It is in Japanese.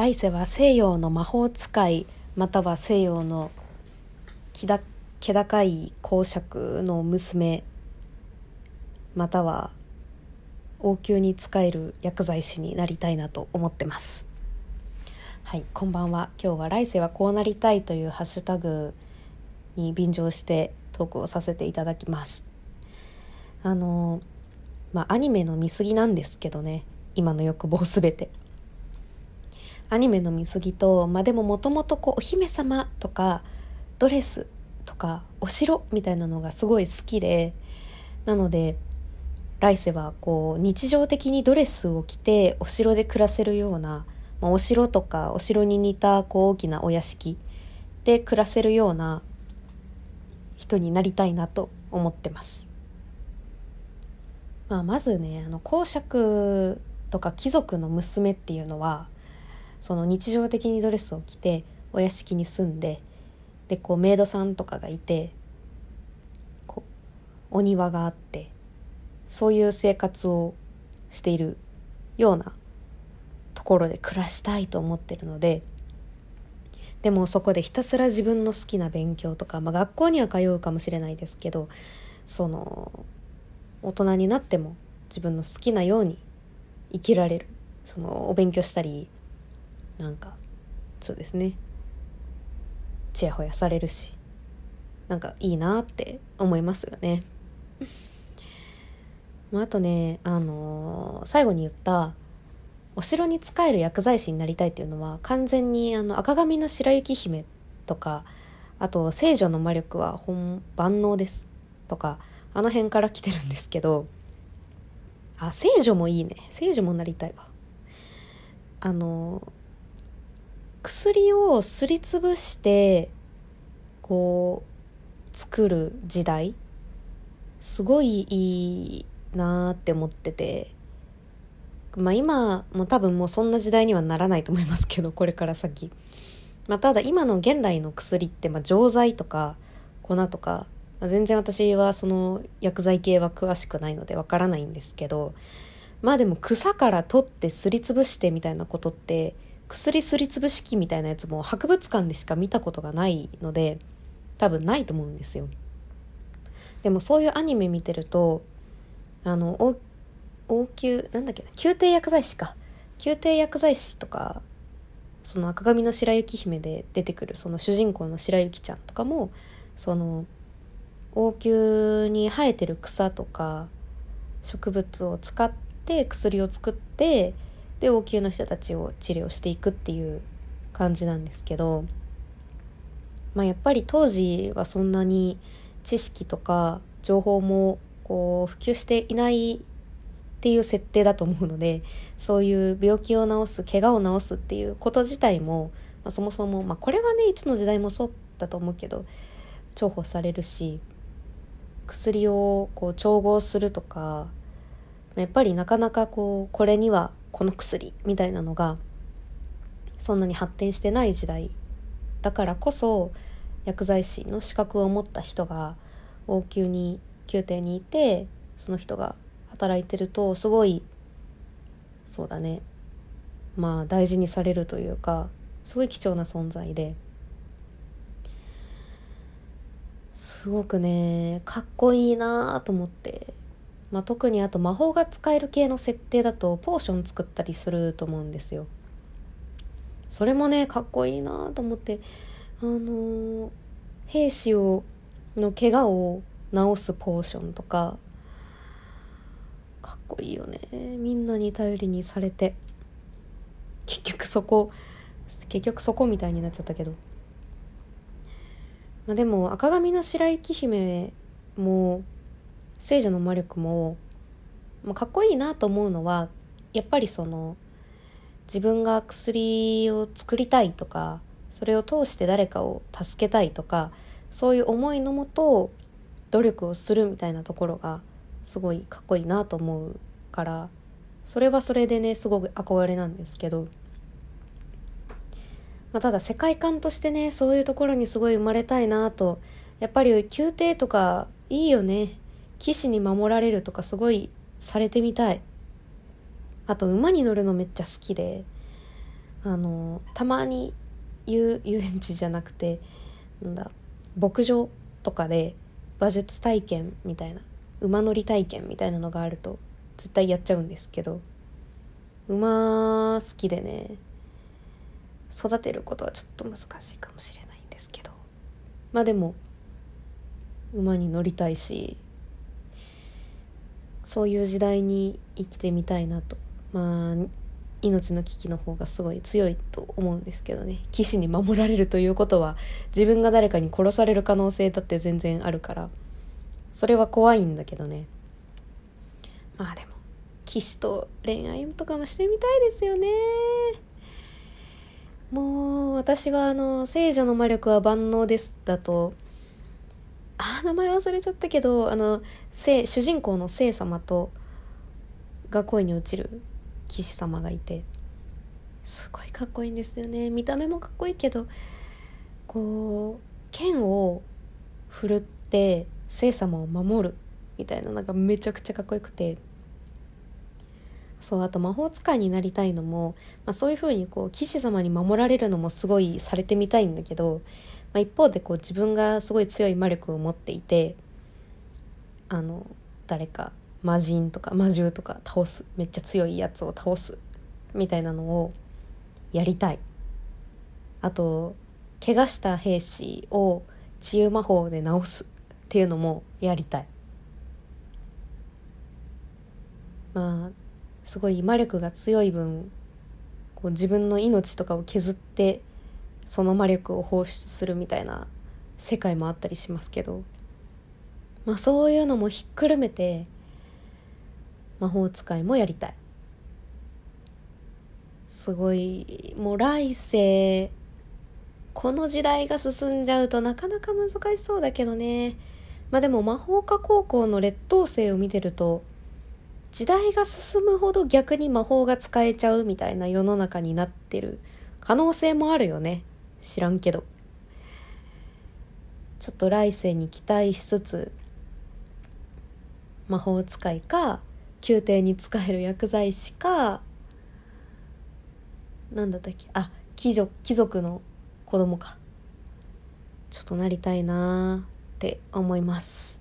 来世は西洋の魔法使いまたは西洋の気だ気高い公爵の娘または王宮に仕える薬剤師になりたいなと思ってます。はいこんばんは今日は来世はこうなりたいというハッシュタグに便乗してトークをさせていただきます。あのまあアニメの見過ぎなんですけどね今の欲望すべて。アニメの見過ぎとまあでももともとお姫様とかドレスとかお城みたいなのがすごい好きでなので来世はこう日常的にドレスを着てお城で暮らせるような、まあ、お城とかお城に似たこう大きなお屋敷で暮らせるような人になりたいなと思ってます。まあ、まずねあの公爵とか貴族の娘っていうのはその日常的にドレスを着てお屋敷に住んででこうメイドさんとかがいてこうお庭があってそういう生活をしているようなところで暮らしたいと思ってるのででもそこでひたすら自分の好きな勉強とか、まあ、学校には通うかもしれないですけどその大人になっても自分の好きなように生きられるそのお勉強したりなんかそうですね。ちやほやされるしなんかいいなって思いますよね。あとね、あのー、最後に言ったお城に仕える薬剤師になりたいっていうのは完全にあの赤髪の白雪姫とかあと聖女の魔力は本万能ですとかあの辺から来てるんですけどあ聖女もいいね。聖女もなりたいわ。あの薬をすりつぶしてこう作る時代。すごいいいなーって思ってて。まあ今も多分もうそんな時代にはならないと思いますけど これから先。まあただ今の現代の薬ってまあ錠剤とか粉とか、まあ、全然私はその薬剤系は詳しくないのでわからないんですけど。まあでも草から取ってすりつぶしてみたいなことって薬すりつぶし器みたいなやつも博物館でしか見たことがないので多分ないと思うんですよ。でもそういうアニメ見てるとあの応応急なんだっけな宮廷薬剤師か。宮廷薬剤師とかその赤髪の白雪姫で出てくるその主人公の白雪ちゃんとかもその王宮に生えてる草とか植物を使って薬を作ってで王宮の人たちを治療していくっていう感じなんですけど、まあ、やっぱり当時はそんなに知識とか情報もこう普及していないっていう設定だと思うのでそういう病気を治す怪我を治すっていうこと自体も、まあ、そもそも、まあ、これはねいつの時代もそうだと思うけど重宝されるし薬をこう調合するとかやっぱりなかなかこうこれにはこの薬みたいなのがそんなに発展してない時代だからこそ薬剤師の資格を持った人が王宮に宮廷にいてその人が働いてるとすごいそうだねまあ大事にされるというかすごい貴重な存在ですごくねかっこいいなと思って。まあ、特にあと魔法が使える系の設定だとポーション作ったりすると思うんですよ。それもねかっこいいなと思ってあのー、兵士をの怪我を治すポーションとかかっこいいよね。みんなに頼りにされて。結局そこ結局そこみたいになっちゃったけど。まあでも赤髪の白雪姫も聖女の魔力も、まあ、かっこいいなと思うのはやっぱりその自分が薬を作りたいとかそれを通して誰かを助けたいとかそういう思いのもと努力をするみたいなところがすごいかっこいいなと思うからそれはそれでねすごく憧れなんですけど、まあ、ただ世界観としてねそういうところにすごい生まれたいなとやっぱり宮廷とかいいよね。騎士に守られるとかすごいされてみたい。あと馬に乗るのめっちゃ好きで。あのたまに遊遊園地じゃなくてなんだ牧場とかで馬術体験みたいな馬乗り体験みたいなのがあると絶対やっちゃうんですけど馬好きでね育てることはちょっと難しいかもしれないんですけど。まあでも馬に乗りたいしそういう時代に生きてみたいなと。まあ命の危機の方がすごい強いと思うんですけどね。騎士に守られるということは自分が誰かに殺される可能性だって全然あるから。それは怖いんだけどね。まあでも騎士と恋愛とかもしてみたいですよね。もう私はあの「聖女の魔力は万能です」だとあ名前忘れちゃったけどあの主人公の聖様とが恋に落ちる騎士様がいてすごいかっこいいんですよね。見た目もかっこいいけどこう剣を振るって聖様を守るみたいなのがめちゃくちゃかっこよくて。そうあと魔法使いになりたいのも、まあ、そういうふうにこう騎士様に守られるのもすごいされてみたいんだけど、まあ、一方でこう自分がすごい強い魔力を持っていてあの誰か魔人とか魔獣とか倒すめっちゃ強いやつを倒すみたいなのをやりたい。あと怪我した兵士を治癒魔法で治すっていうのもやりたい。まあすごい魔力が強い分こう自分の命とかを削ってその魔力を放出するみたいな世界もあったりしますけどまあそういうのもひっくるめて魔法使いもやりたい。すごいもう来世この時代が進んじゃうとなかなか難しそうだけどね。まあでも魔法科高校の劣等生を見てると時代が進むほど逆に魔法が使えちゃうみたいな世の中になってる可能性もあるよね。知らんけど。ちょっと来世に期待しつつ魔法使いか宮廷に使える薬剤師か何だったっけ？あ貴族貴族の子供か。ちょっとなりたいなって思います。